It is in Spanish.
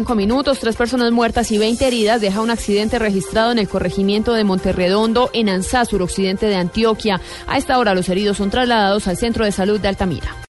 Cinco minutos, tres personas muertas y 20 heridas deja un accidente registrado en el corregimiento de Monterredondo, en Ansá, suroccidente de Antioquia. A esta hora los heridos son trasladados al centro de salud de Altamira.